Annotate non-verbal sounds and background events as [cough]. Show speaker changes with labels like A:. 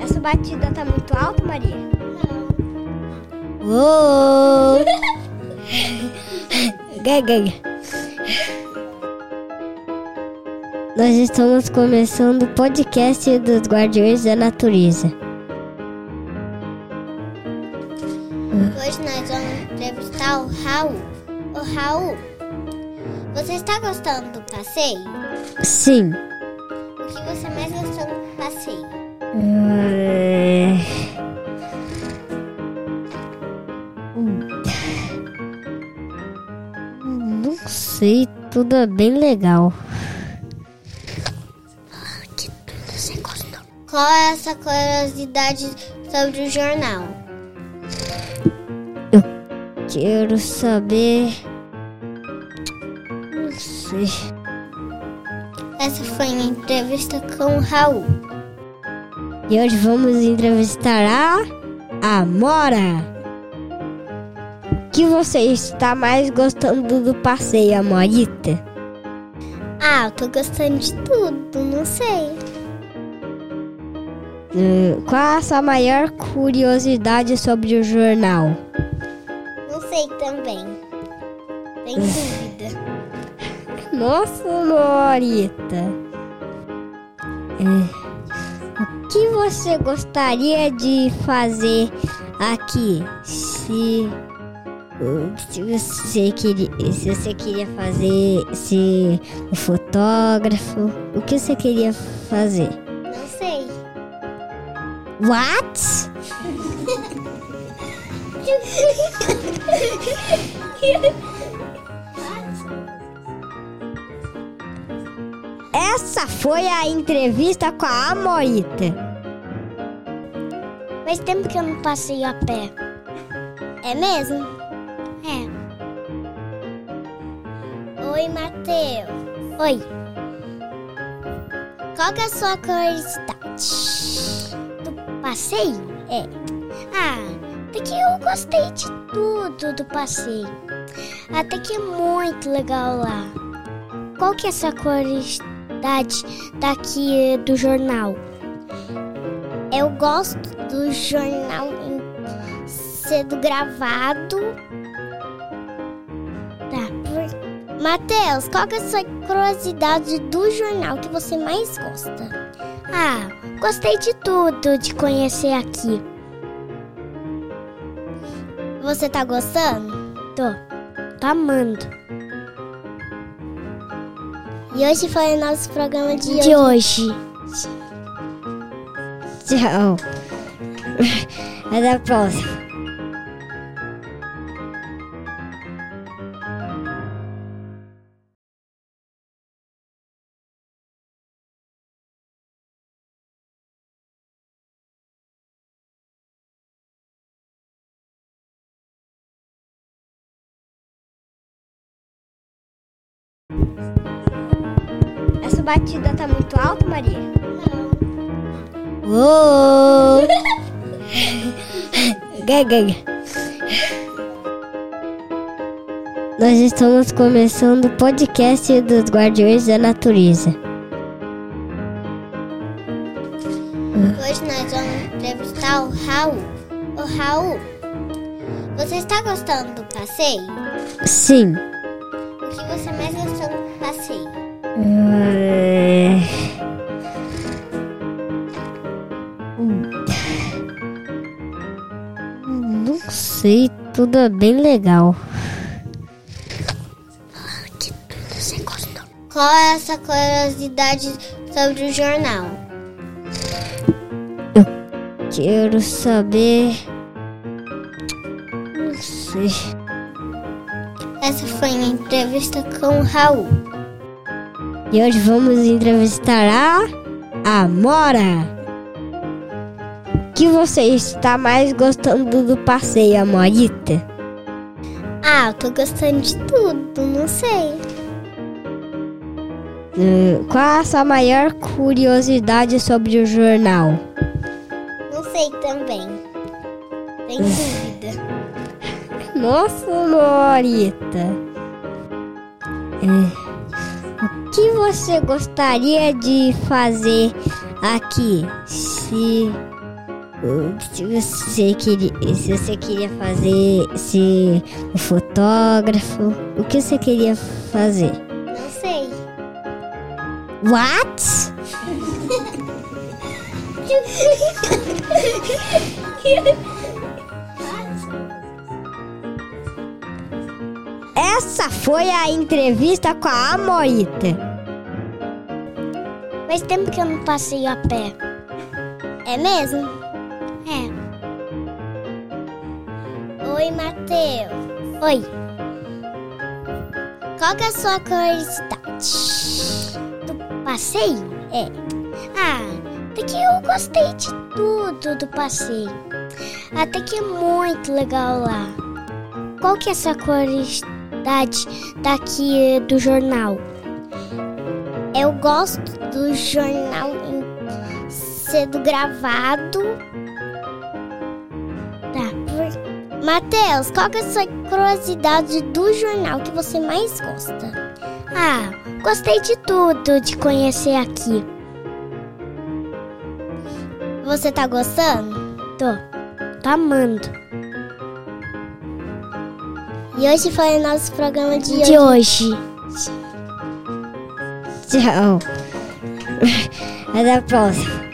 A: Essa batida tá muito alta, Maria?
B: Não.
A: Uou! [laughs] Gaga. Nós estamos começando o podcast dos Guardiões da Natureza.
B: Hoje nós vamos entrevistar o Raul. O Raul, você está gostando do passeio?
A: Sim.
B: O que você mais gostou do passeio?
A: É, Não sei, tudo é bem legal.
B: Você gostou? Qual é essa curiosidade sobre o jornal?
A: Quero saber. Não sei.
B: Essa foi a entrevista com o Raul.
A: E hoje vamos entrevistar a Amora. O que você está mais gostando do passeio, Amorita?
B: Ah, eu tô gostando de tudo, não sei.
A: Hum, Qual a sua maior curiosidade sobre o jornal?
B: Não sei também. Tem dúvida.
A: Nossa, Amorita. É, O que você gostaria de fazer aqui? Se, se você queria, se você queria fazer ser um fotógrafo, o que você queria fazer?
B: Não sei.
A: What? [laughs] Essa foi a entrevista com a Amorita.
B: Faz tempo que eu não passeio a pé. É mesmo? É. Oi, Matheus. Oi. Qual que é a sua curiosidade? Do passeio? É. Ah, até que eu gostei de tudo do passeio. Até que é muito legal lá. Qual que é a sua curiosidade daqui do jornal? Eu gosto do jornal sendo gravado. Tá. Matheus, qual é a sua curiosidade do jornal que você mais gosta? Ah, gostei de tudo de conhecer aqui. Você tá gostando? Tô. Tô amando. E hoje foi o nosso programa de,
A: De
B: hoje.
A: Tchau. Até a próxima. Batida tá muito alta, Maria?
B: Não.
A: Uou! Nós estamos começando o podcast dos Guardiões da Natureza.
B: Hoje nós vamos entrevistar o Raul. O Raul, você está gostando do passeio?
A: Sim.
B: O que você mais gostou do passeio?
A: É, sei, tudo é bem legal.
B: Você gostou? Qual é essa curiosidade sobre o jornal?
A: Quero saber. Não sei.
B: Essa foi a entrevista com o Raul.
A: E hoje vamos entrevistar a Amora. O que você está mais gostando do passeio, Amorita?
B: Ah, eu tô gostando de tudo, não sei.
A: Hum, Qual a sua maior curiosidade sobre o jornal?
B: Não sei também. Tem dúvida.
A: Nossa, Amorita. É, O que você gostaria de fazer aqui se, se você queria se você queria fazer ser um fotógrafo, o que você queria fazer?
B: Não sei.
A: What? Essa foi a entrevista com a Amorita.
B: Faz tempo que eu não passeio a pé.
A: É mesmo?
B: É.
A: Oi, Matheus.
B: Oi.
A: Qual é a sua curiosidade?
B: Do passeio?
A: É.
B: Ah, até que eu gostei de tudo do passeio. Até que é muito legal lá. Qual que é sua curiosidade daqui do jornal?
A: Eu gosto do jornal sendo gravado. Matheus, qual que é a sua curiosidade do jornal que você mais gosta?
B: Ah, gostei de tudo de conhecer aqui.
A: Você tá gostando?
B: Tô. Tô amando.
A: E hoje foi o nosso programa de,
B: De hoje.
A: Tchau. [laughs] Até a próxima.